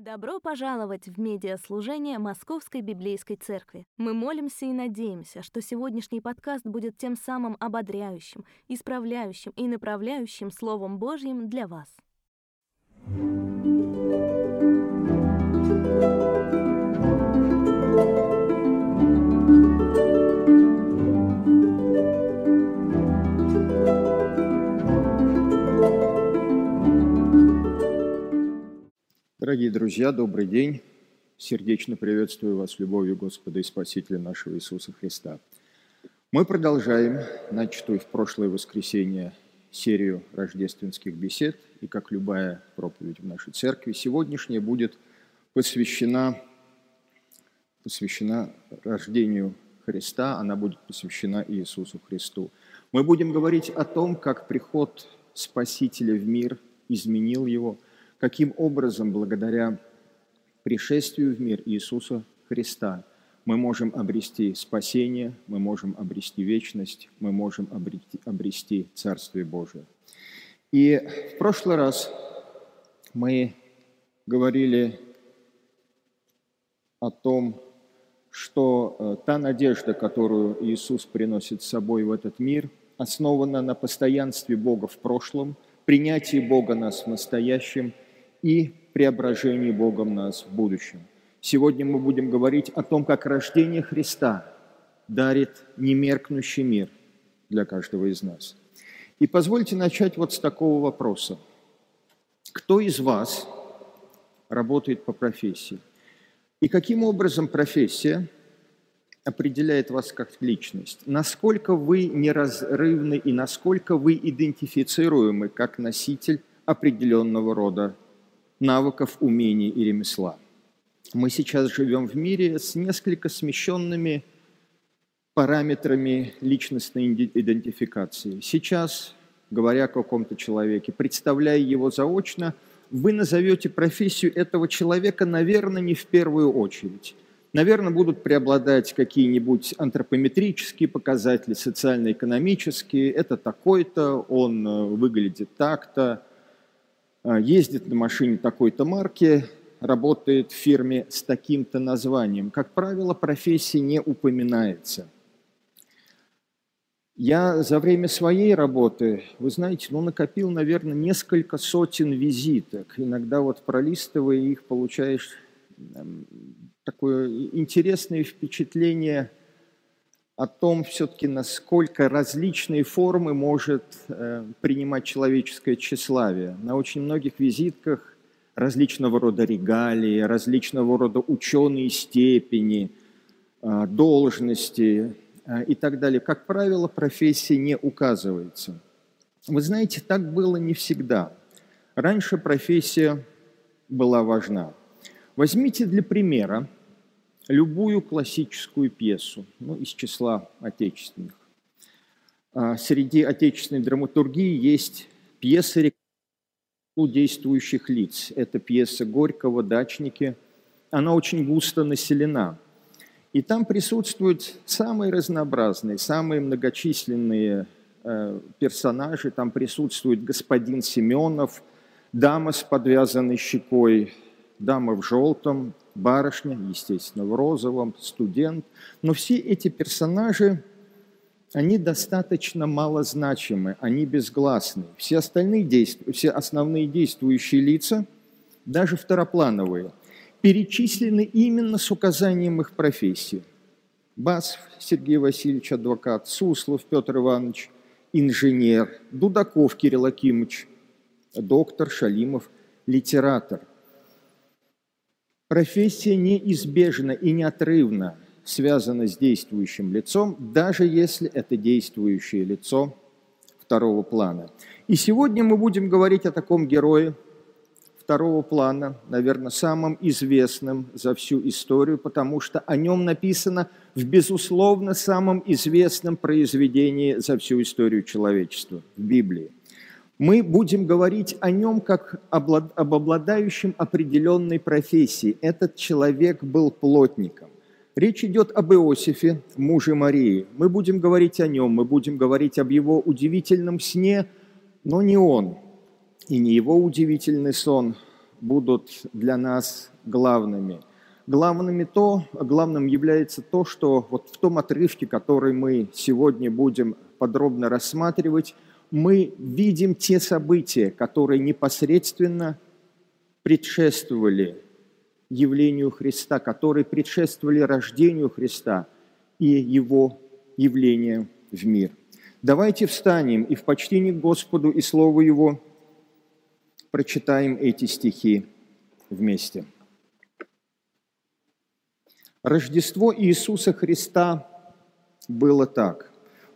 Добро пожаловать в медиаслужение Московской Библейской Церкви. Мы молимся и надеемся, что сегодняшний подкаст будет тем самым ободряющим, исправляющим и направляющим Словом Божьим для вас. Дорогие друзья, добрый день. Сердечно приветствую вас любовью Господа и Спасителя нашего Иисуса Христа. Мы продолжаем начатую в прошлое воскресенье серию рождественских бесед, и как любая проповедь в нашей церкви, сегодняшняя будет посвящена, посвящена рождению Христа, она будет посвящена Иисусу Христу. Мы будем говорить о том, как приход Спасителя в мир изменил его – каким образом благодаря пришествию в мир Иисуса Христа мы можем обрести спасение, мы можем обрести вечность, мы можем обрести, обрести Царствие Божие. И в прошлый раз мы говорили о том, что э, та надежда, которую Иисус приносит с собой в этот мир, основана на постоянстве Бога в прошлом, принятии Бога нас в настоящем – и преображении Богом нас в будущем. Сегодня мы будем говорить о том, как рождение Христа дарит немеркнущий мир для каждого из нас. И позвольте начать вот с такого вопроса. Кто из вас работает по профессии? И каким образом профессия определяет вас как личность? Насколько вы неразрывны и насколько вы идентифицируемы как носитель определенного рода навыков, умений и ремесла. Мы сейчас живем в мире с несколько смещенными параметрами личностной идентификации. Сейчас, говоря о каком-то человеке, представляя его заочно, вы назовете профессию этого человека, наверное, не в первую очередь. Наверное, будут преобладать какие-нибудь антропометрические показатели, социально-экономические. Это такой-то, он э, выглядит так-то, ездит на машине такой-то марки, работает в фирме с таким-то названием. Как правило, профессия не упоминается. Я за время своей работы, вы знаете, ну, накопил, наверное, несколько сотен визиток. Иногда вот пролистывая их, получаешь такое интересное впечатление – о том все-таки, насколько различные формы может э, принимать человеческое тщеславие. На очень многих визитках различного рода регалии, различного рода ученые степени, э, должности э, и так далее. Как правило, профессия не указывается. Вы знаете, так было не всегда. Раньше профессия была важна. Возьмите для примера любую классическую пьесу, ну, из числа отечественных. А среди отечественной драматургии есть пьесы действующих лиц. Это пьеса Горького «Дачники». Она очень густо населена. И там присутствуют самые разнообразные, самые многочисленные э, персонажи. Там присутствует господин Семенов, дама с подвязанной щекой, дама в желтом, барышня, естественно, в розовом, студент. Но все эти персонажи, они достаточно малозначимы, они безгласны. Все остальные действия, все основные действующие лица, даже второплановые, перечислены именно с указанием их профессии. Басов Сергей Васильевич, адвокат, Суслов Петр Иванович, инженер, Дудаков Кирилл Акимович, доктор Шалимов, литератор. Профессия неизбежно и неотрывно связана с действующим лицом, даже если это действующее лицо второго плана. И сегодня мы будем говорить о таком герое второго плана, наверное, самым известным за всю историю, потому что о нем написано в, безусловно, самом известном произведении за всю историю человечества, в Библии мы будем говорить о нем как об обладающем определенной профессией. Этот человек был плотником. Речь идет об Иосифе, муже Марии. Мы будем говорить о нем, мы будем говорить об его удивительном сне, но не он и не его удивительный сон будут для нас главными. Главными то, главным является то, что вот в том отрывке, который мы сегодня будем подробно рассматривать, мы видим те события, которые непосредственно предшествовали явлению Христа, которые предшествовали рождению Христа и Его явлению в мир. Давайте встанем и в почтении к Господу и Слову Его прочитаем эти стихи вместе. Рождество Иисуса Христа было так.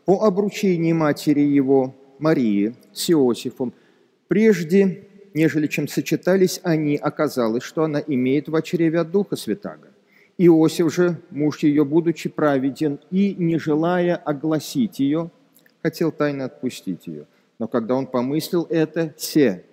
По обручении матери Его, Марии, с Иосифом, прежде нежели чем сочетались они, оказалось, что она имеет в чреве от Духа Святаго. Иосиф же, муж ее, будучи праведен и не желая огласить ее, хотел тайно отпустить ее. Но когда он помыслил это, се,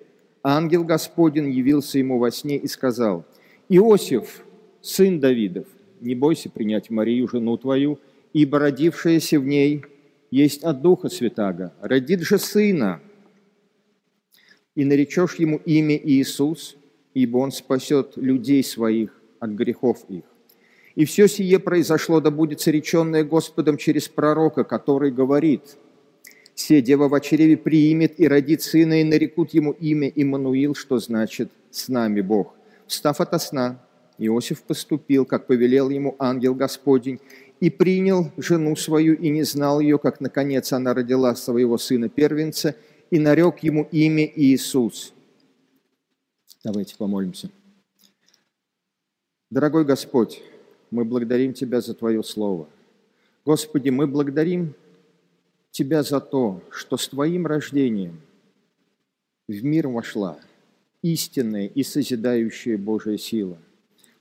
ангел Господень явился ему во сне и сказал, «Иосиф, сын Давидов, не бойся принять Марию, жену твою, ибо родившаяся в ней есть от Духа Святаго, родит же сына, и наречешь ему имя Иисус, ибо он спасет людей своих от грехов их. И все сие произошло, да будет сореченное Господом через пророка, который говорит, «Се дева в чреве приимет и родит сына, и нарекут ему имя Иммануил, что значит «с нами Бог». Встав ото сна, Иосиф поступил, как повелел ему ангел Господень, и принял жену свою, и не знал ее, как, наконец, она родила своего сына первенца, и нарек ему имя Иисус. Давайте помолимся. Дорогой Господь, мы благодарим Тебя за Твое Слово. Господи, мы благодарим Тебя за то, что с Твоим рождением в мир вошла истинная и созидающая Божья сила.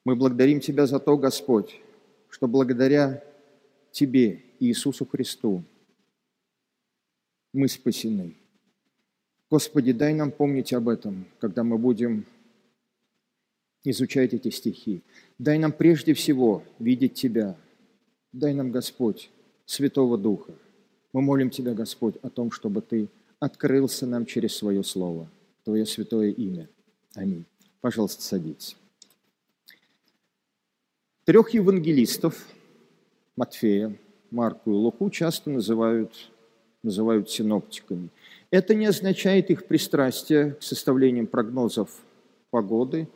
Мы благодарим Тебя за то, Господь, что благодаря Тебе, Иисусу Христу, мы спасены. Господи, дай нам помнить об этом, когда мы будем изучать эти стихи. Дай нам прежде всего видеть Тебя. Дай нам, Господь, Святого Духа. Мы молим Тебя, Господь, о том, чтобы Ты открылся нам через Свое Слово, Твое святое имя. Аминь. Пожалуйста, садитесь. Трех евангелистов, Матфея, Марку и Луку, часто называют, называют синоптиками – это не означает их пристрастие к составлению прогнозов погоды.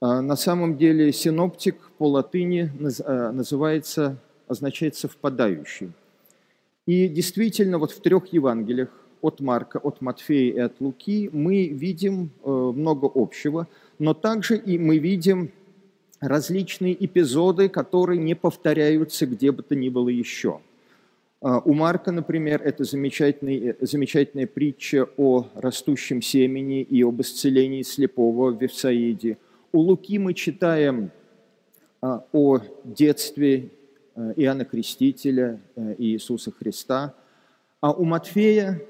А, на самом деле синоптик по латыни а, называется, означает совпадающий. И действительно, вот в трех Евангелиях от Марка, от Матфея и от Луки мы видим э, много общего, но также и мы видим различные эпизоды, которые не повторяются где бы то ни было еще – а, у Марка, например, это замечательная, замечательная притча о растущем семени и об исцелении слепого в Вифсаиде. У Луки мы читаем а, о детстве а, Иоанна Крестителя и Иисуса Христа. А у Матфея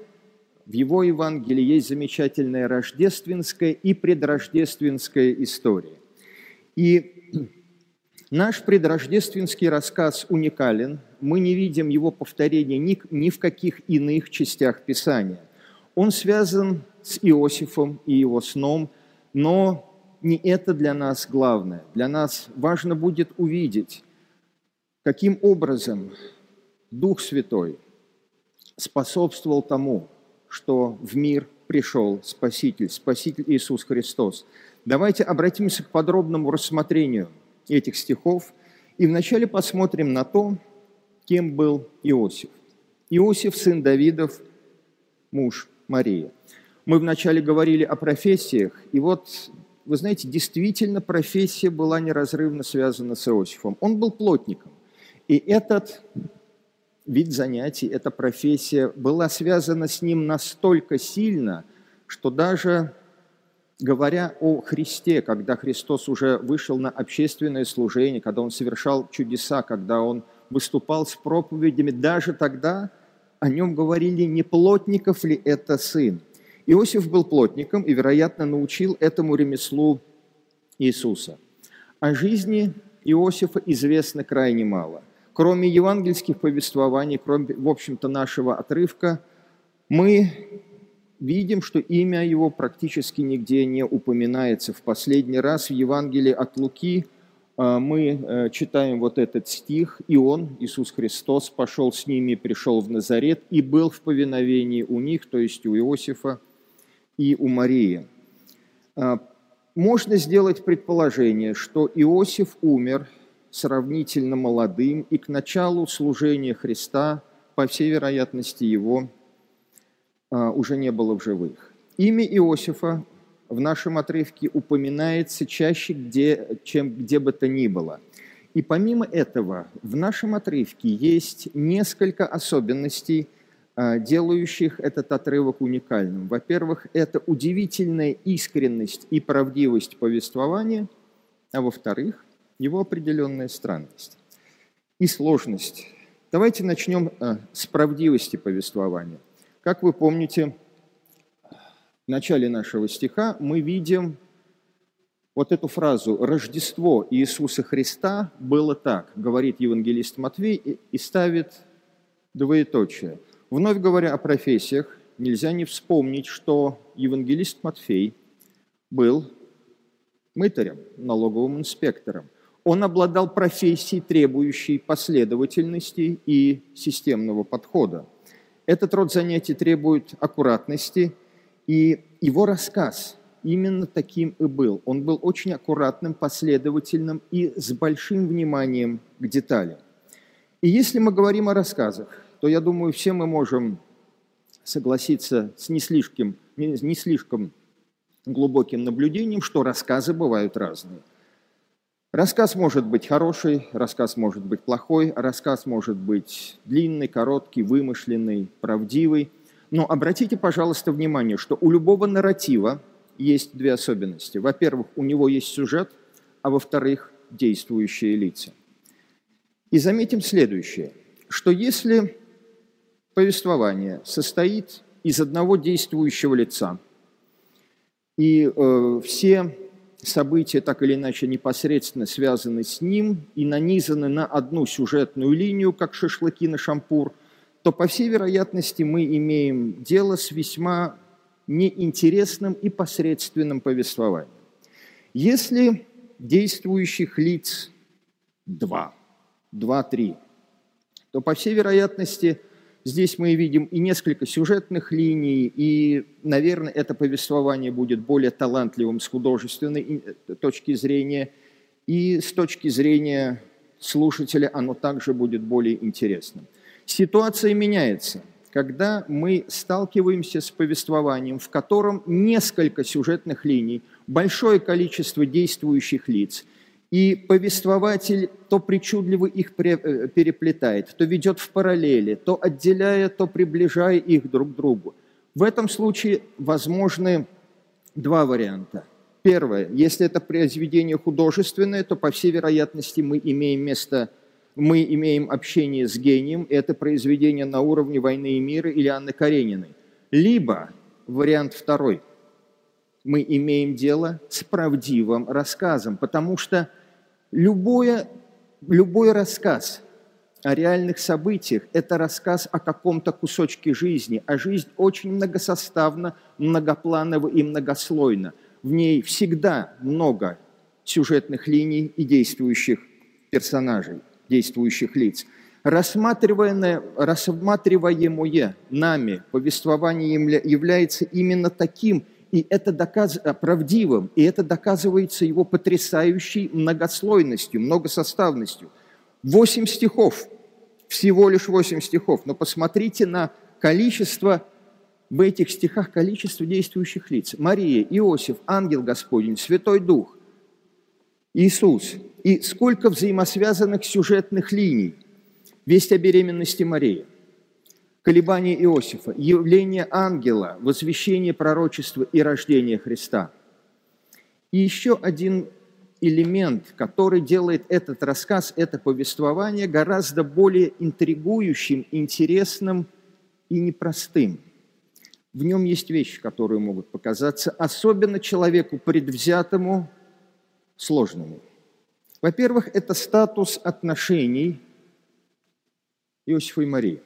в его Евангелии есть замечательная рождественская и предрождественская история. И Наш предрождественский рассказ уникален. Мы не видим его повторения ни, ни в каких иных частях Писания. Он связан с Иосифом и его сном, но не это для нас главное. Для нас важно будет увидеть, каким образом Дух Святой способствовал тому, что в мир пришел Спаситель, Спаситель Иисус Христос. Давайте обратимся к подробному рассмотрению – этих стихов. И вначале посмотрим на то, кем был Иосиф. Иосиф, сын Давидов, муж Марии. Мы вначале говорили о профессиях, и вот, вы знаете, действительно профессия была неразрывно связана с Иосифом. Он был плотником, и этот вид занятий, эта профессия была связана с ним настолько сильно, что даже говоря о Христе, когда Христос уже вышел на общественное служение, когда Он совершал чудеса, когда Он выступал с проповедями, даже тогда о нем говорили, не плотников ли это сын. Иосиф был плотником и, вероятно, научил этому ремеслу Иисуса. О жизни Иосифа известно крайне мало. Кроме евангельских повествований, кроме, в общем-то, нашего отрывка, мы видим, что имя его практически нигде не упоминается. В последний раз в Евангелии от Луки а, мы э, читаем вот этот стих, «И Он, Иисус Христос, пошел с ними, пришел в Назарет и был в повиновении у них, то есть у Иосифа и у Марии». А, можно сделать предположение, что Иосиф умер сравнительно молодым, и к началу служения Христа, по всей вероятности, его уже не было в живых. Имя Иосифа в нашем отрывке упоминается чаще, где, чем где бы то ни было. И помимо этого, в нашем отрывке есть несколько особенностей, а, делающих этот отрывок уникальным. Во-первых, это удивительная искренность и правдивость повествования, а во-вторых, его определенная странность и сложность. Давайте начнем а, с правдивости повествования. Как вы помните, в начале нашего стиха мы видим вот эту фразу «Рождество Иисуса Христа было так», говорит евангелист Матвей и ставит двоеточие. Вновь говоря о профессиях, нельзя не вспомнить, что евангелист Матфей был мытарем, налоговым инспектором. Он обладал профессией, требующей последовательности и системного подхода. Этот род занятий требует аккуратности – и его рассказ именно таким и был. Он был очень аккуратным, последовательным и с большим вниманием к деталям. И если мы говорим о рассказах, то, я думаю, все мы можем согласиться с не слишком, не слишком глубоким наблюдением, что рассказы бывают разные. Рассказ может быть хороший, рассказ может быть плохой, рассказ может быть длинный, короткий, вымышленный, правдивый – но обратите, пожалуйста, внимание, что у любого нарратива есть две особенности. Во-первых, у него есть сюжет, а во-вторых, действующие лица. И заметим следующее, что если повествование состоит из одного действующего лица, и э, все события так или иначе непосредственно связаны с ним и нанизаны на одну сюжетную линию, как шашлыки на шампур – то, по всей вероятности, мы имеем дело с весьма неинтересным и посредственным повествованием. Если действующих лиц два, два-три, то, по всей вероятности, здесь мы видим и несколько сюжетных линий, и, наверное, это повествование будет более талантливым с художественной э, точки зрения, и с точки зрения слушателя оно также будет более интересным. Ситуация меняется, когда мы сталкиваемся с повествованием, в котором несколько сюжетных линий, большое количество действующих лиц, и повествователь то причудливо их э, переплетает, то ведет в параллели, то отделяя, то приближая их друг к другу. В этом случае возможны два варианта. Первое, если это произведение художественное, то, по всей вероятности, мы имеем место мы имеем общение с гением, это произведение на уровне «Войны и мира» или Анны Карениной. Либо вариант второй – мы имеем дело с правдивым рассказом, потому что любое, любой рассказ о реальных событиях – это рассказ о каком-то кусочке жизни, а жизнь очень многосоставна, многопланова и многослойна. В ней всегда много сюжетных линий и действующих персонажей действующих лиц. Рассматриваемое, рассматриваемое нами повествование является именно таким, и это доказ... правдивым, и это доказывается его потрясающей многослойностью, многосоставностью. Восемь стихов, всего лишь восемь стихов, но посмотрите на количество в этих стихах количество действующих лиц. Мария, Иосиф, ангел Господень, Святой Дух, Иисус – и сколько взаимосвязанных сюжетных линий. Весть о беременности Марии, колебания Иосифа, явление ангела, возвещение пророчества и рождение Христа. И еще один элемент, который делает этот рассказ, это повествование гораздо более интригующим, интересным и непростым. В нем есть вещи, которые могут показаться особенно человеку предвзятому, сложными – во-первых, это статус отношений Иосифа и Марии.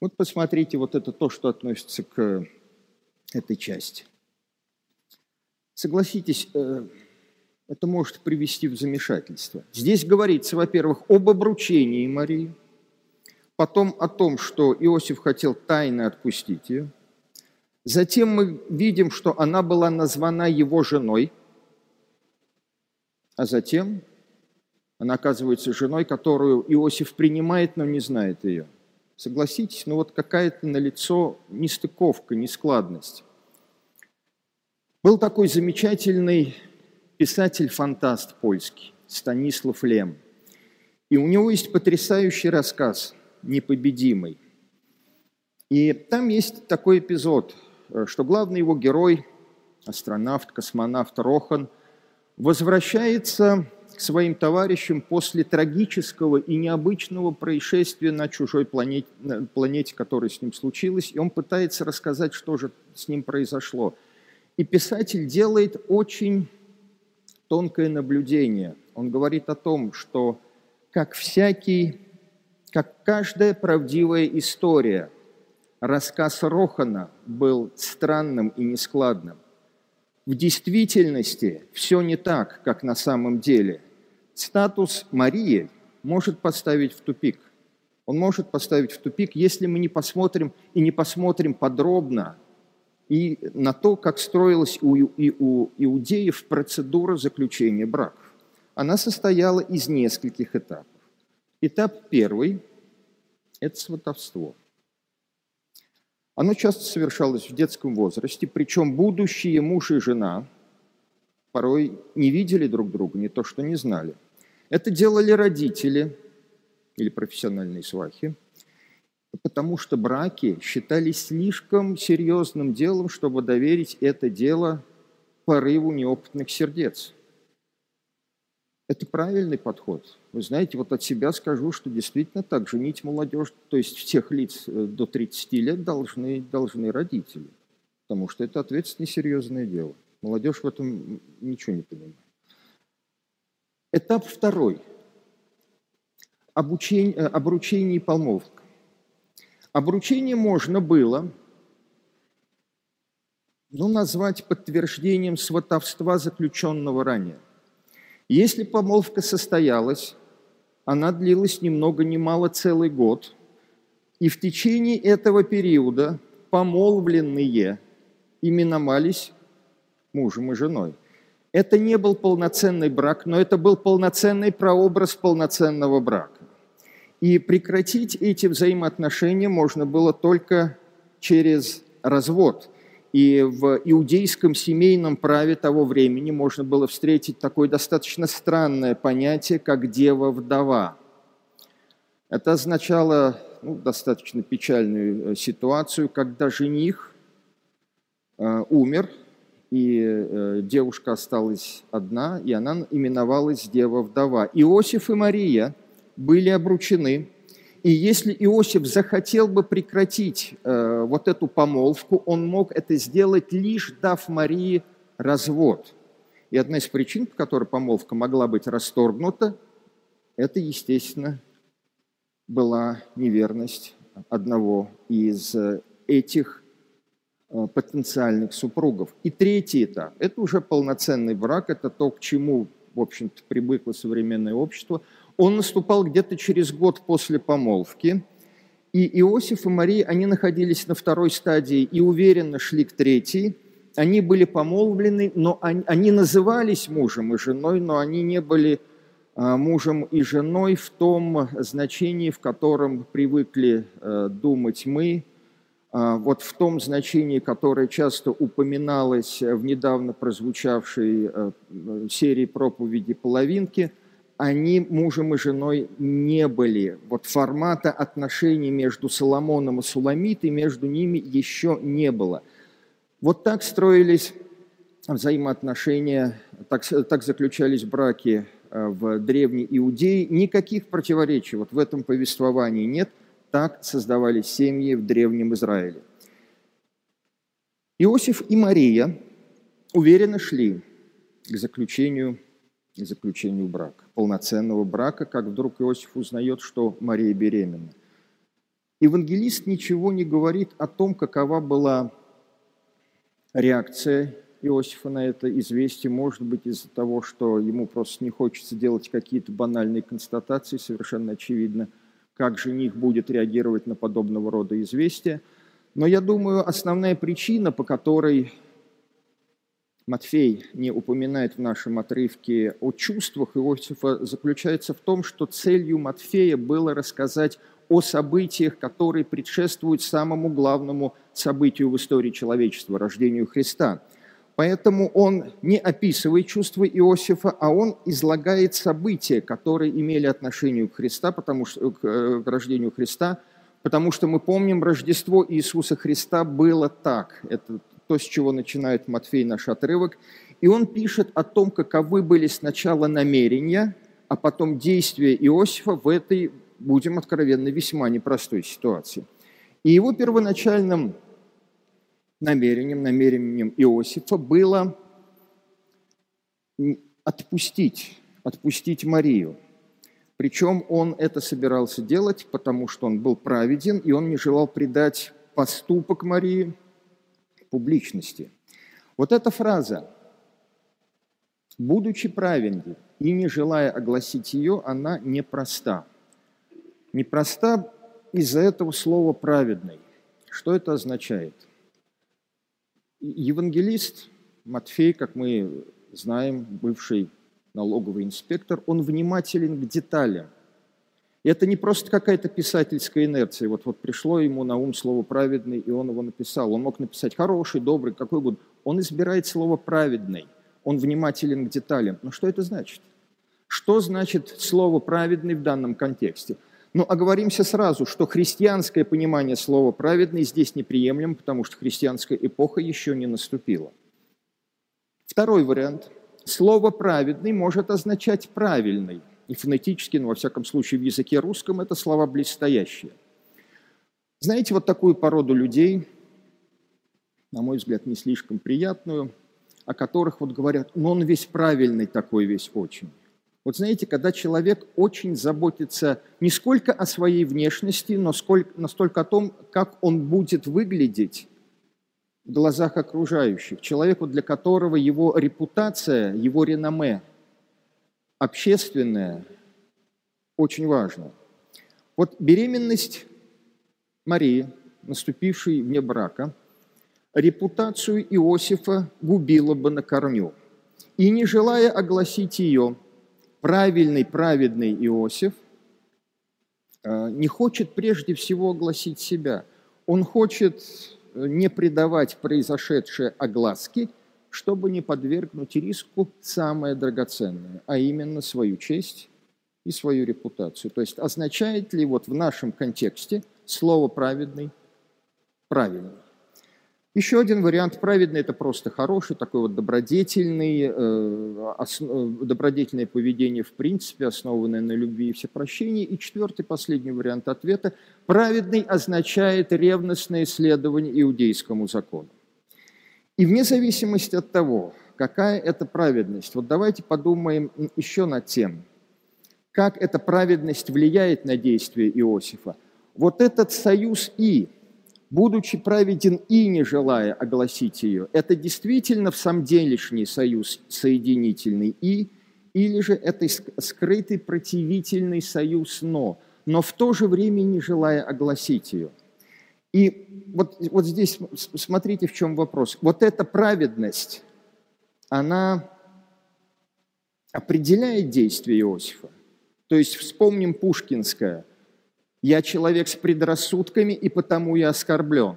Вот посмотрите, вот это то, что относится к этой части. Согласитесь, э, это может привести в замешательство. Здесь говорится, во-первых, об обручении Марии, потом о том, что Иосиф хотел тайно отпустить ее. Затем мы видим, что она была названа его женой, а затем она оказывается женой, которую Иосиф принимает, но не знает ее. Согласитесь, ну вот какая-то на лицо нестыковка, нескладность. Был такой замечательный писатель-фантаст польский Станислав Лем. И у него есть потрясающий рассказ «Непобедимый». И там есть такой эпизод, что главный его герой, астронавт, космонавт Рохан, возвращается своим товарищам после трагического и необычного происшествия на чужой планете, планете, которое с ним случилось, и он пытается рассказать, что же с ним произошло – и писатель делает очень тонкое наблюдение. Он говорит о том, что как всякий, как каждая правдивая история, рассказ Рохана был странным и нескладным. В действительности все не так, как на самом деле. Статус Марии может поставить в тупик. Он может поставить в тупик, если мы не посмотрим и не посмотрим подробно и на то, как строилась у, и у иудеев процедура заключения браков. Она состояла из нескольких этапов. Этап первый – это сватовство. Оно часто совершалось в детском возрасте, причем будущие муж и жена порой не видели друг друга, не то что не знали. Это делали родители или профессиональные свахи – потому что браки считались слишком серьезным делом, чтобы доверить это дело порыву неопытных сердец. Это правильный подход. Вы знаете, вот от себя скажу, что действительно так, женить молодежь, то есть всех лиц э, до 30 лет должны, должны родители, потому что это ответственное серьезное дело. Молодежь в этом ничего не понимает. Этап второй. Обучение, э, обручение и помолвка. Обручение можно было ну, назвать подтверждением сватовства, заключенного ранее. Если помолвка состоялась, она длилась ни много ни мало целый год, и в течение этого периода помолвленные именовались мужем и женой. Это не был полноценный брак, но это был полноценный прообраз полноценного брака. И прекратить эти взаимоотношения можно было только через развод. И в иудейском семейном праве того времени можно было встретить такое достаточно странное понятие, как дева-вдова. Это означало ну, достаточно печальную э, ситуацию, когда жених э, умер, и э, девушка осталась одна, и она именовалась дева-вдова. Иосиф и Мария – были обручены. И если Иосиф захотел бы прекратить э, вот эту помолвку, он мог это сделать, лишь дав Марии развод. И одна из причин, по которой помолвка могла быть расторгнута, это, естественно, была неверность одного из этих э, потенциальных супругов. И третий этап – это уже полноценный брак, это то, к чему, в общем-то, привыкло современное общество – он наступал где-то через год после помолвки, и Иосиф и Мария, они находились на второй стадии и уверенно шли к третьей. Они были помолвлены, но они, они назывались мужем и женой, но они не были а, мужем и женой в том значении, в котором привыкли а, думать мы, вот в том значении, которое часто упоминалось в недавно прозвучавшей серии проповеди «Половинки», они мужем и женой не были. Вот формата отношений между Соломоном и Суламитой между ними еще не было. Вот так строились взаимоотношения, так, так заключались браки э, в Древней Иудее. Никаких противоречий вот в этом повествовании нет. Так создавались семьи в Древнем Израиле. Иосиф и Мария уверенно шли к заключению и заключению брака, полноценного брака, как вдруг Иосиф узнает, что Мария беременна. Евангелист ничего не говорит о том, какова была реакция Иосифа на это известие может быть из-за того, что ему просто не хочется делать какие-то банальные констатации, совершенно очевидно, как жених будет реагировать на подобного рода известия. Но я думаю, основная причина, по которой Матфей не упоминает в нашем отрывке о чувствах Иосифа, заключается в том, что целью Матфея было рассказать о событиях, которые предшествуют самому главному событию в истории человечества – рождению Христа. Поэтому он не описывает чувства Иосифа, а он излагает события, которые имели отношение к, Христа, потому что, э, к рождению Христа, потому что мы помним, Рождество Иисуса Христа было так. Это то, с чего начинает Матфей наш отрывок. И он пишет о том, каковы были сначала намерения, а потом действия Иосифа в этой, будем откровенны, весьма непростой ситуации. И его первоначальным намерением, намерением Иосифа было отпустить, отпустить Марию. Причем он это собирался делать, потому что он был праведен, и он не желал предать поступок Марии – публичности. Вот эта фраза «будучи праведным и не желая огласить ее, она непроста». Непроста из-за этого слова «праведный». Что это означает? Евангелист Матфей, как мы знаем, бывший налоговый инспектор, он внимателен к деталям. И это не просто какая-то писательская инерция. Вот, вот пришло ему на ум слово «праведный», и он его написал. Он мог написать «хороший», «добрый», какой угодно. Он избирает слово «праведный». Он внимателен к деталям. Но что это значит? Что значит слово «праведный» в данном контексте? Ну, оговоримся сразу, что христианское понимание слова «праведный» здесь неприемлемо, потому что христианская эпоха еще не наступила. Второй вариант. Слово «праведный» может означать «правильный» и фонетически, но во всяком случае в языке русском, это слова близстоящие. Знаете, вот такую породу людей, на мой взгляд, не слишком приятную, о которых вот говорят, ну он весь правильный такой, весь очень. Вот знаете, когда человек очень заботится не сколько о своей внешности, но сколько, настолько о том, как он будет выглядеть в глазах окружающих. Человеку, для которого его репутация, его реноме – общественное очень важно. Вот беременность Марии, наступившей вне брака, репутацию Иосифа губила бы на корню. И не желая огласить ее, правильный, праведный Иосиф э, не хочет прежде всего огласить себя. Он хочет э, не придавать произошедшее огласки – чтобы не подвергнуть риску самое драгоценное, а именно свою честь и свою репутацию. То есть означает ли вот в нашем контексте слово «праведный» правильный? Еще один вариант праведный – это просто хороший, такой вот добродетельный, э, основ, добродетельное поведение в принципе, основанное на любви и всепрощении. И четвертый, последний вариант ответа – праведный означает ревностное исследование иудейскому закону. И вне зависимости от того, какая это праведность, вот давайте подумаем еще над тем, как эта праведность влияет на действия Иосифа. Вот этот союз «и», будучи праведен и не желая огласить ее, это действительно в самом делешний союз соединительный «и», или же это скрытый противительный союз «но», но в то же время не желая огласить ее – и вот, вот здесь смотрите, в чем вопрос. Вот эта праведность, она определяет действие Иосифа. То есть вспомним Пушкинское. «Я человек с предрассудками, и потому я оскорблен».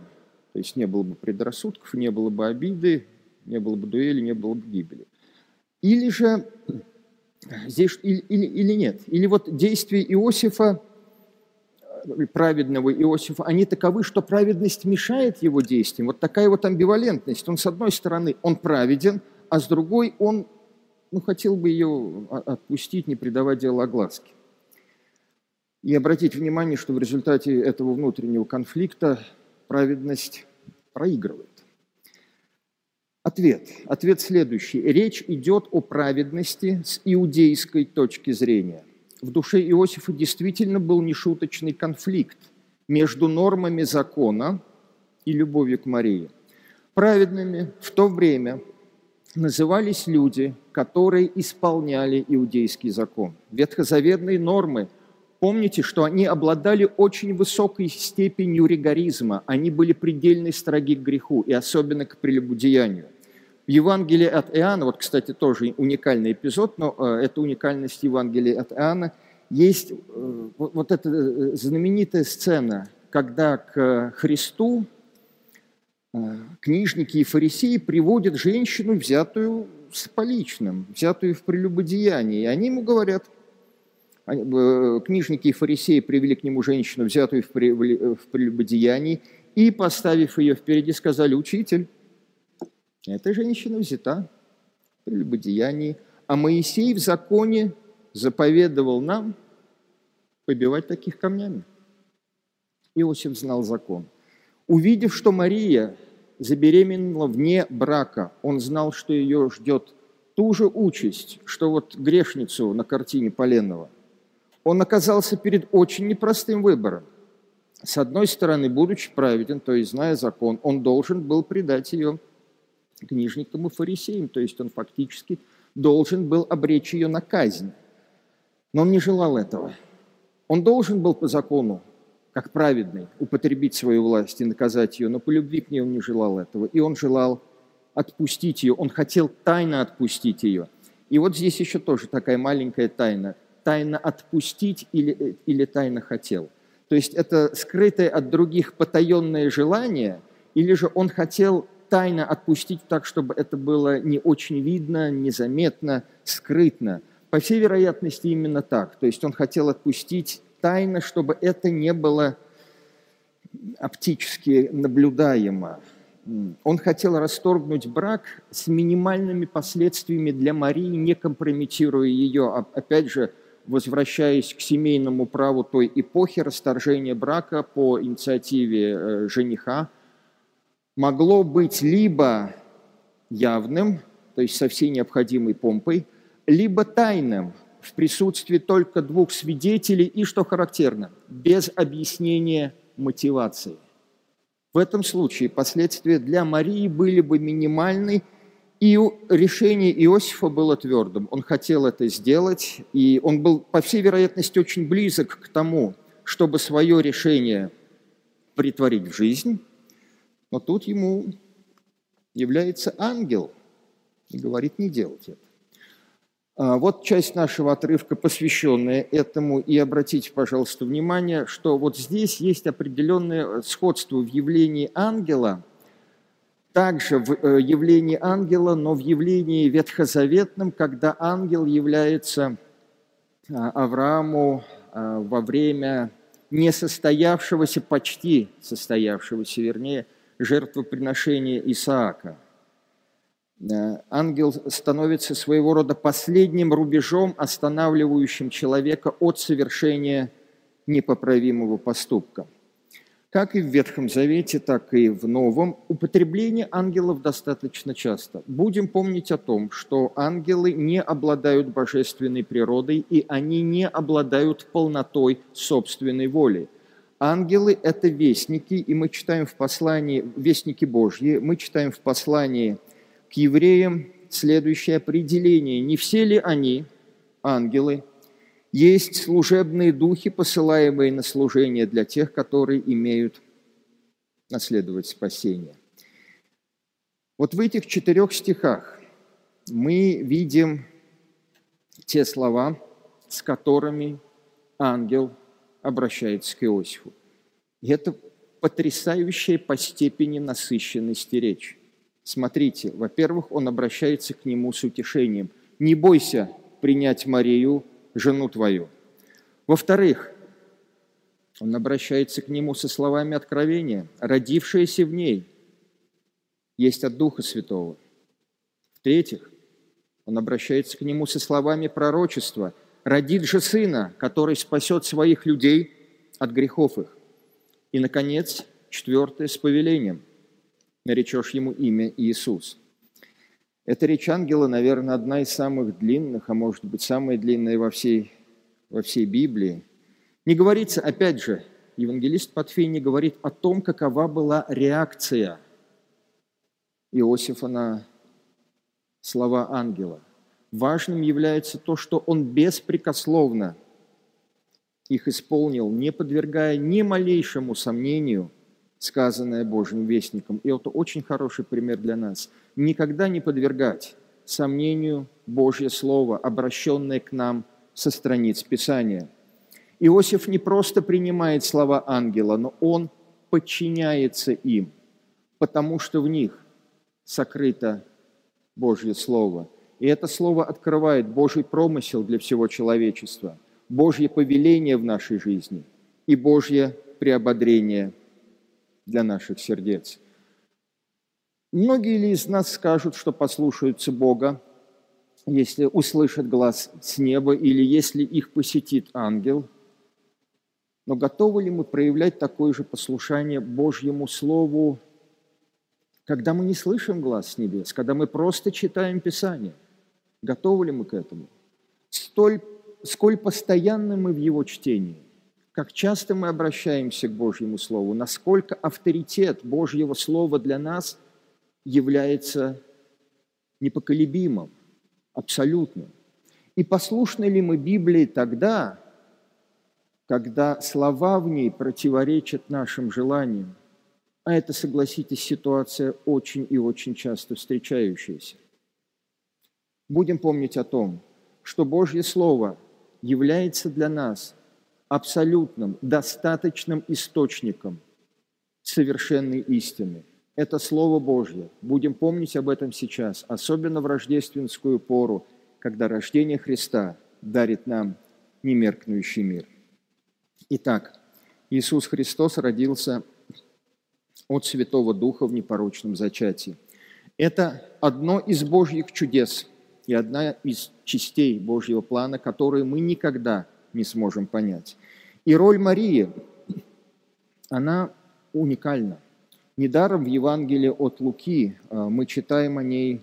То есть не было бы предрассудков, не было бы обиды, не было бы дуэли, не было бы гибели. Или же здесь, или, или, или нет. Или вот действие Иосифа праведного Иосифа, они таковы, что праведность мешает его действиям. Вот такая вот амбивалентность. Он, с одной стороны, он праведен, а с другой он ну, хотел бы ее отпустить, не придавать делу огласки. И обратить внимание, что в результате этого внутреннего конфликта праведность проигрывает. Ответ. Ответ следующий. Речь идет о праведности с иудейской точки зрения в душе Иосифа действительно был нешуточный конфликт между нормами закона и любовью к Марии. Праведными в то время назывались люди, которые исполняли иудейский закон. Ветхозаветные нормы, помните, что они обладали очень высокой степенью ригоризма, они были предельно строги к греху, и особенно к прелюбодеянию. В Евангелии от Иоанна, вот, кстати, тоже уникальный эпизод, но э, это уникальность Евангелия от Иоанна, есть э, вот эта э, знаменитая сцена, когда к Христу книжники и фарисеи приводят женщину, взятую с поличным, взятую в прелюбодеянии. И они ему говорят, книжники и фарисеи привели к нему женщину, взятую в прелюбодеянии, и, поставив ее впереди, сказали, «Учитель, эта женщина взята в прелюбодеянии, а Моисей в законе заповедовал нам побивать таких камнями. Иосиф знал закон. Увидев, что Мария забеременела вне брака, он знал, что ее ждет ту же участь, что вот грешницу на картине Поленова. Он оказался перед очень непростым выбором. С одной стороны, будучи праведен, то есть зная закон, он должен был предать ее книжникам и фарисеям, то есть он фактически должен был обречь ее на казнь. Но он не желал этого. Он должен был по закону, как праведный, употребить свою власть и наказать ее, но по любви к ней он не желал этого. И он желал отпустить ее, он хотел тайно отпустить ее. И вот здесь еще тоже такая маленькая тайна. Тайно отпустить или, или тайно хотел. То есть это скрытое от других потаенное желание, или же он хотел тайно отпустить так, чтобы это было не очень видно, незаметно, скрытно. По всей вероятности, именно так. То есть он хотел отпустить тайно, чтобы это не было оптически наблюдаемо. Он хотел расторгнуть брак с минимальными последствиями для Марии, не компрометируя ее, а, опять же, возвращаясь к семейному праву той эпохи, расторжения брака по инициативе э, жениха – могло быть либо явным, то есть со всей необходимой помпой, либо тайным, в присутствии только двух свидетелей и, что характерно, без объяснения мотивации. В этом случае последствия для Марии были бы минимальны, и решение Иосифа было твердым. Он хотел это сделать, и он был, по всей вероятности, очень близок к тому, чтобы свое решение притворить в жизнь, но тут ему является ангел и говорит не делать это. А, вот часть нашего отрывка, посвященная этому, и обратите, пожалуйста, внимание, что вот здесь есть определенное сходство в явлении ангела, также в э, явлении ангела, но в явлении ветхозаветном, когда ангел является а, Аврааму а, во время несостоявшегося, почти состоявшегося, вернее, жертвоприношения Исаака. Э, ангел становится своего рода последним рубежом, останавливающим человека от совершения непоправимого поступка. Как и в Ветхом Завете, так и в Новом, употребление ангелов достаточно часто. Будем помнить о том, что ангелы не обладают божественной природой, и они не обладают полнотой собственной воли – Ангелы – это вестники, и мы читаем в послании, вестники Божьи, мы читаем в послании к евреям следующее определение. Не все ли они, ангелы, есть служебные духи, посылаемые на служение для тех, которые имеют наследовать спасение. Вот в этих четырех стихах мы видим те слова, с которыми ангел обращается к Иосифу. И это потрясающая по степени насыщенности речь. Смотрите, во-первых, он обращается к нему с утешением. «Не бойся принять Марию, жену твою». Во-вторых, он обращается к нему со словами откровения. «Родившаяся в ней есть от Духа Святого». В-третьих, он обращается к нему со словами пророчества – родит же сына, который спасет своих людей от грехов их. И, наконец, четвертое с повелением. Наречешь ему имя Иисус. Эта речь ангела, наверное, одна из самых длинных, а может быть, самая длинная во всей, во всей Библии. Не говорится, опять же, евангелист Матфей не говорит о том, какова была реакция Иосифа на слова ангела. Важным является то, что он беспрекословно их исполнил, не подвергая ни малейшему сомнению сказанное Божьим вестником. И это очень хороший пример для нас. Никогда не подвергать сомнению Божье Слово, обращенное к нам со страниц Писания. Иосиф не просто принимает слова ангела, но он подчиняется им, потому что в них сокрыто Божье Слово. И это Слово открывает Божий промысел для всего человечества, Божье повеление в нашей жизни и Божье приободрение для наших сердец. Многие ли из нас скажут, что послушаются Бога, если услышат глаз с неба или если их посетит ангел? Но готовы ли мы проявлять такое же послушание Божьему Слову, когда мы не слышим глаз с небес, когда мы просто читаем Писание? Готовы ли мы к этому? Столь, сколь постоянны мы в его чтении, как часто мы обращаемся к Божьему Слову, насколько авторитет Божьего Слова для нас – является непоколебимым, абсолютным. И послушны ли мы Библии тогда, когда слова в ней противоречат нашим желаниям? А это, согласитесь, ситуация очень и очень часто встречающаяся. Будем помнить о том, что Божье Слово является для нас абсолютным, достаточным источником совершенной истины – это Слово Божье. Будем помнить об этом сейчас, особенно в рождественскую пору, когда рождение Христа дарит нам немеркнущий мир. Итак, Иисус Христос родился от Святого Духа в непорочном зачатии. Это одно из Божьих чудес и одна из частей Божьего плана, которые мы никогда не сможем понять. И роль Марии, она уникальна – Недаром в Евангелии от Луки э, мы читаем о ней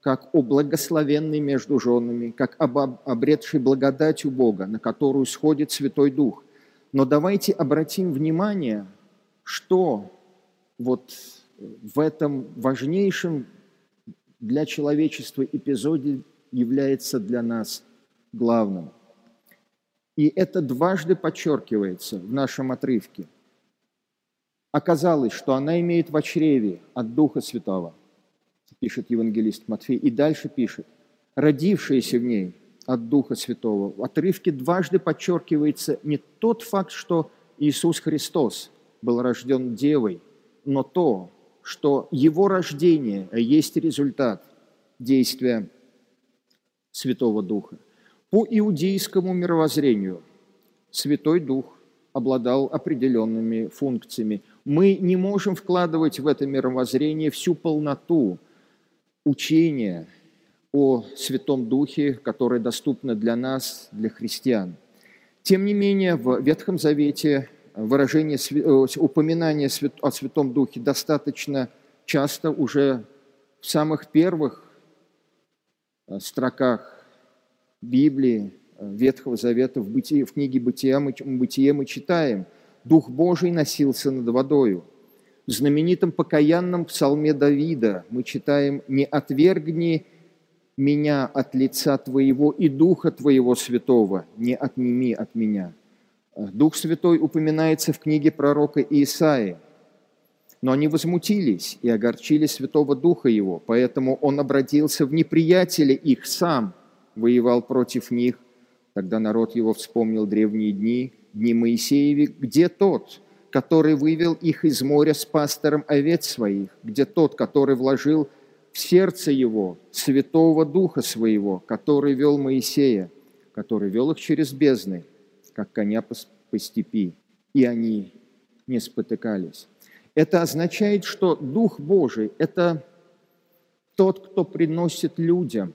как о благословенной между женами, как об обретшей благодатью Бога, на которую сходит Святой Дух. Но давайте обратим внимание, что вот в этом важнейшем для человечества эпизоде является для нас главным. И это дважды подчеркивается в нашем отрывке – оказалось, что она имеет в чреве от Духа Святого, пишет евангелист Матфей, и дальше пишет, родившаяся в ней от Духа Святого. В отрывке дважды подчеркивается не тот факт, что Иисус Христос был рожден девой, но то, что его рождение есть результат действия Святого Духа. По иудейскому мировоззрению Святой Дух обладал определенными функциями. Мы не можем вкладывать в это мировоззрение всю полноту учения о Святом Духе, которое доступно для нас, для христиан. Тем не менее, в Ветхом Завете выражение, э, упоминание о Святом Духе достаточно часто уже в самых первых э, строках Библии, Ветхого Завета в, бытие, в книге Бытия мы, Бытие мы читаем «Дух Божий носился над водою». В знаменитом покаянном псалме Давида мы читаем «Не отвергни меня от лица Твоего и Духа Твоего Святого, не отними от меня». Дух Святой упоминается в книге пророка Иисаи, но они возмутились и огорчили Святого Духа Его, поэтому Он обратился в неприятеля их сам, воевал против них, Тогда народ его вспомнил древние дни, дни Моисееви, где тот, который вывел их из моря с пастором овец своих, где тот, который вложил в сердце его Святого Духа своего, который вел Моисея, который вел их через бездны, как коня по степи, и они не спотыкались. Это означает, что Дух Божий – это тот, кто приносит людям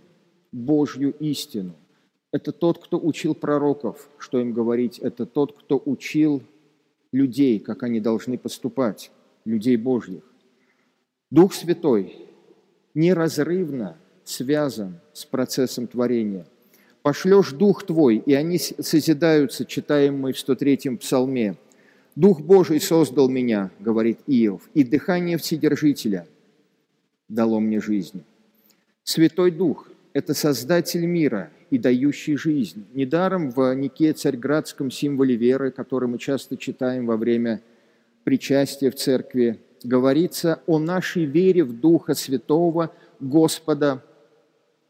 Божью истину. Это тот, кто учил пророков, что им говорить. Это тот, кто учил людей, как они должны поступать, людей Божьих. Дух Святой неразрывно связан с процессом творения. «Пошлешь Дух Твой, и они созидаются», читаем мы в 103-м псалме. «Дух Божий создал меня», говорит Иов, «и дыхание Вседержителя дало мне жизнь. Святой Дух – это Создатель мира и дающий жизнь. Недаром в Нике Царьградском символе веры, который мы часто читаем во время причастия в церкви, говорится о нашей вере в Духа Святого, Господа,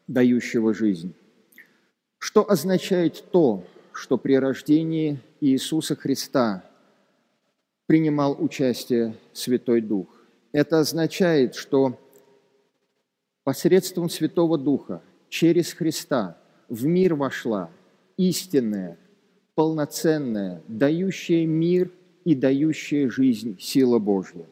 дающего жизнь. Что означает то, что при рождении Иисуса Христа принимал участие Святой Дух? Это означает, что посредством Святого Духа, через Христа, в мир вошла истинная, полноценная, дающая мир и дающая жизнь сила Божья.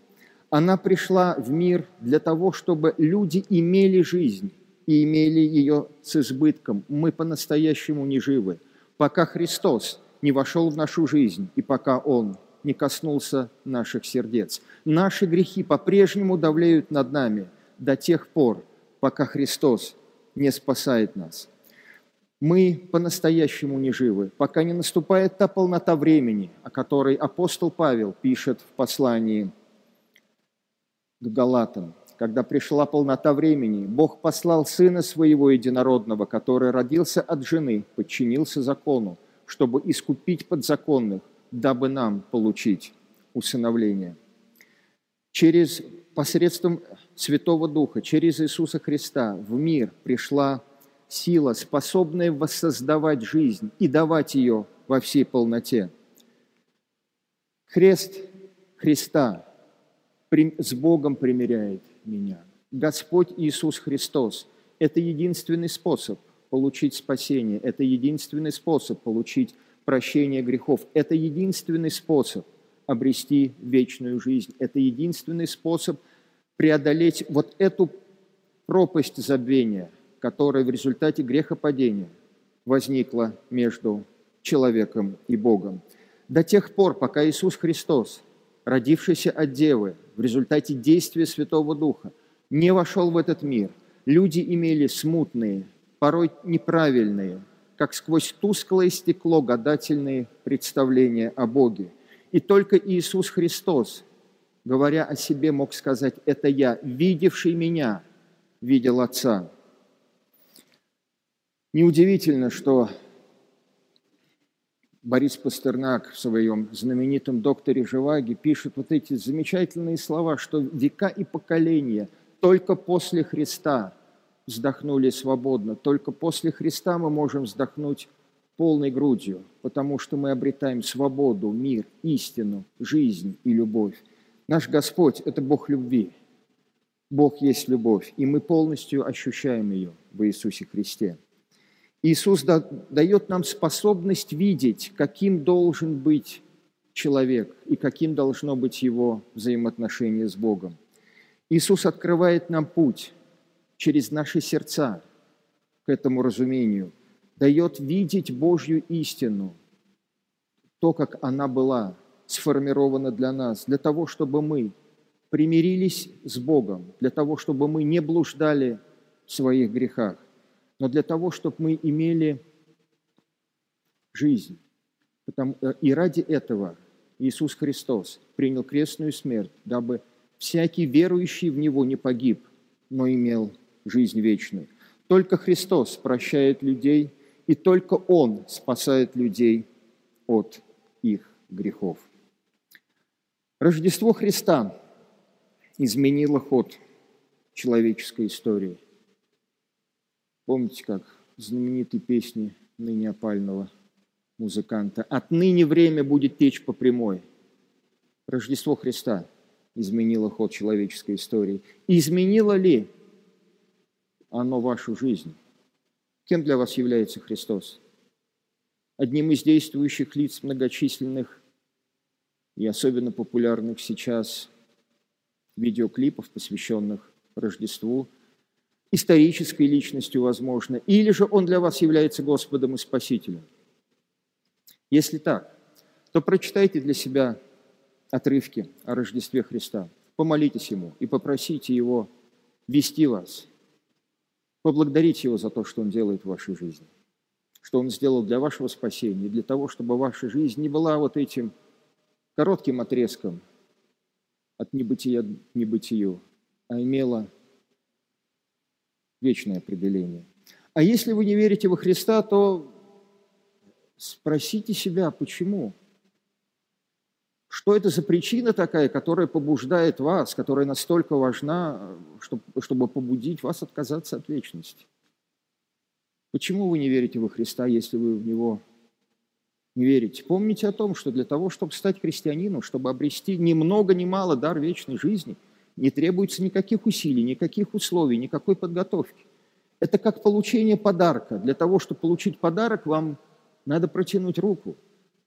Она пришла в мир для того, чтобы люди имели жизнь и имели ее с избытком. Мы по-настоящему не живы, пока Христос не вошел в нашу жизнь и пока Он не коснулся наших сердец. Наши грехи по-прежнему давляют над нами до тех пор, пока Христос не спасает нас. Мы по-настоящему не живы, пока не наступает та полнота времени, о которой апостол Павел пишет в послании к Галатам. Когда пришла полнота времени, Бог послал Сына Своего Единородного, который родился от жены, подчинился закону, чтобы искупить подзаконных, дабы нам получить усыновление. Через посредством Святого Духа, через Иисуса Христа в мир пришла сила, способная воссоздавать жизнь и давать ее во всей полноте. Крест Христа с Богом примиряет меня. Господь Иисус Христос – это единственный способ получить спасение, это единственный способ получить прощение грехов, это единственный способ обрести вечную жизнь, это единственный способ преодолеть вот эту пропасть забвения, которая в результате грехопадения возникла между человеком и Богом. До тех пор, пока Иисус Христос, родившийся от Девы, в результате действия Святого Духа, не вошел в этот мир, люди имели смутные, порой неправильные, как сквозь тусклое стекло гадательные представления о Боге. И только Иисус Христос, говоря о себе, мог сказать, это я, видевший меня, видел Отца. Неудивительно, что Борис Пастернак в своем знаменитом «Докторе Живаге» пишет вот эти замечательные слова, что века и поколения только после Христа вздохнули свободно, только после Христа мы можем вздохнуть полной грудью, потому что мы обретаем свободу, мир, истину, жизнь и любовь. Наш Господь – это Бог любви. Бог есть любовь, и мы полностью ощущаем ее в Иисусе Христе. Иисус дает нам способность видеть, каким должен быть человек и каким должно быть его взаимоотношение с Богом. Иисус открывает нам путь через наши сердца к этому разумению, дает видеть Божью истину, то, как она была сформирована для нас, для того, чтобы мы примирились с Богом, для того, чтобы мы не блуждали в своих грехах, но для того, чтобы мы имели жизнь. Э, и ради этого Иисус Христос принял крестную смерть, дабы всякий верующий в Него не погиб, но имел жизнь вечную. Только Христос прощает людей, и только Он спасает людей от их грехов. Рождество Христа изменило ход человеческой истории – Помните, как знаменитой песни ныне опального музыканта «Отныне время будет течь по прямой». Рождество Христа изменило ход человеческой истории. Изменило ли оно вашу жизнь? Кем для вас является Христос? Одним из действующих лиц многочисленных и особенно популярных сейчас видеоклипов, посвященных Рождеству – исторической личностью, возможно, или же он для вас является Господом и Спасителем. Если так, то прочитайте для себя отрывки о Рождестве Христа, помолитесь Ему и попросите Его вести вас, поблагодарите Его за то, что Он делает в вашей жизни, что Он сделал для вашего спасения, для того, чтобы ваша жизнь не была вот этим коротким отрезком от небытия к небытию, а имела вечное определение. А если вы не верите во Христа, то спросите себя, почему? Что это за причина такая, которая побуждает вас, которая настолько важна, чтобы побудить вас отказаться от вечности? Почему вы не верите во Христа, если вы в Него не верите? Помните о том, что для того, чтобы стать христианином, чтобы обрести ни много ни мало дар вечной жизни, не требуется никаких усилий, никаких условий, никакой подготовки. Это как получение подарка. Для того, чтобы получить подарок, вам надо протянуть руку.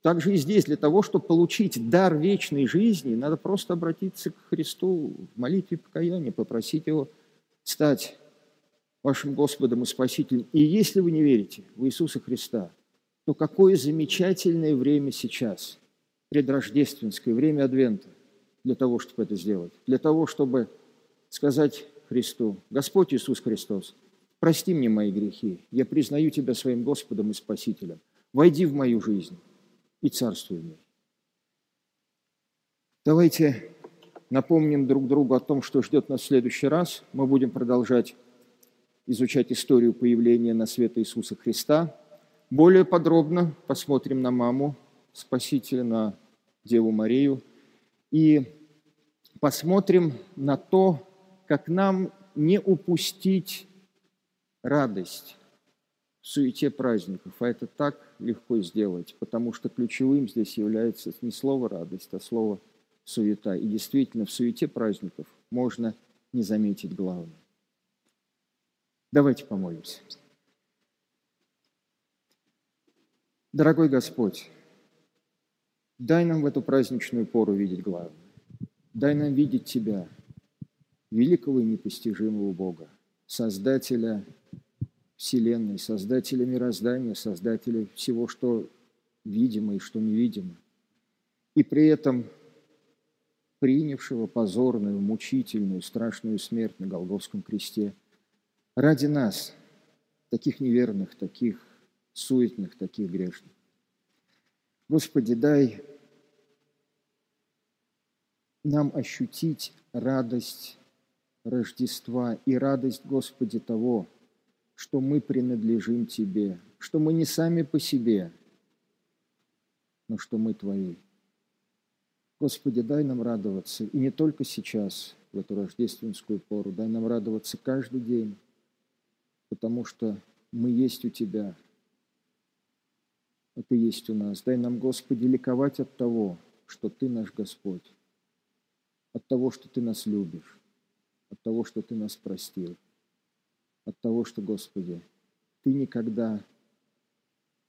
Также и здесь, для того, чтобы получить дар вечной жизни, надо просто обратиться к Христу в молитве покаяния, попросить Его стать вашим Господом и Спасителем. И если вы не верите в Иисуса Христа, то какое замечательное время сейчас, предрождественское, время Адвента, для того, чтобы это сделать. Для того, чтобы сказать Христу, Господь Иисус Христос, прости мне мои грехи, я признаю Тебя своим Господом и Спасителем. Войди в мою жизнь и царствуй в ней. Давайте напомним друг другу о том, что ждет нас в следующий раз. Мы будем продолжать изучать историю появления на свет Иисуса Христа. Более подробно посмотрим на маму Спасителя, на Деву Марию, и посмотрим на то, как нам не упустить радость в суете праздников. А это так легко сделать, потому что ключевым здесь является не слово «радость», а слово «суета». И действительно, в суете праздников можно не заметить главное. Давайте помолимся. Дорогой Господь, дай нам в эту праздничную пору видеть главное. Дай нам видеть Тебя, великого и непостижимого Бога, Создателя Вселенной, Создателя мироздания, Создателя всего, что видимо и что невидимо. И при этом принявшего позорную, мучительную, страшную смерть на Голговском кресте – ради нас, таких неверных, таких суетных, таких грешных. Господи, дай нам ощутить радость Рождества и радость, Господи, того, что мы принадлежим Тебе, что мы не сами по себе, но что мы Твои. Господи, дай нам радоваться, и не только сейчас, в эту рождественскую пору, дай нам радоваться каждый день, потому что мы есть у Тебя, а Ты есть у нас. Дай нам, Господи, ликовать от того, что Ты наш Господь, от того, что Ты нас любишь, от того, что Ты нас простил, от того, что, Господи, Ты никогда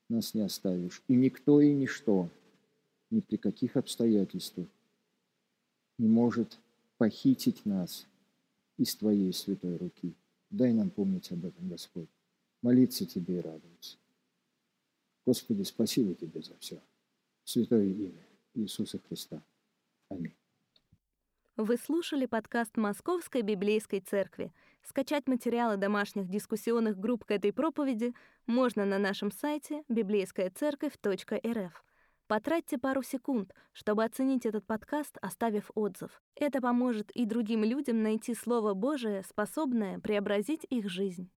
нас не оставишь. И никто и ничто, ни при каких обстоятельствах не может похитить нас из Твоей святой руки. Дай нам помнить об этом, Господь. Молиться Тебе и радоваться. Господи, спасибо Тебе за все. Святое имя Иисуса Христа. Аминь. Вы слушали подкаст Московской библейской церкви. Скачать материалы домашних дискуссионных групп к этой проповеди можно на нашем сайте библейскаяцерковь.рф. Потратьте пару секунд, чтобы оценить этот подкаст, оставив отзыв. Это поможет и другим людям найти Слово Божие, способное преобразить их жизнь.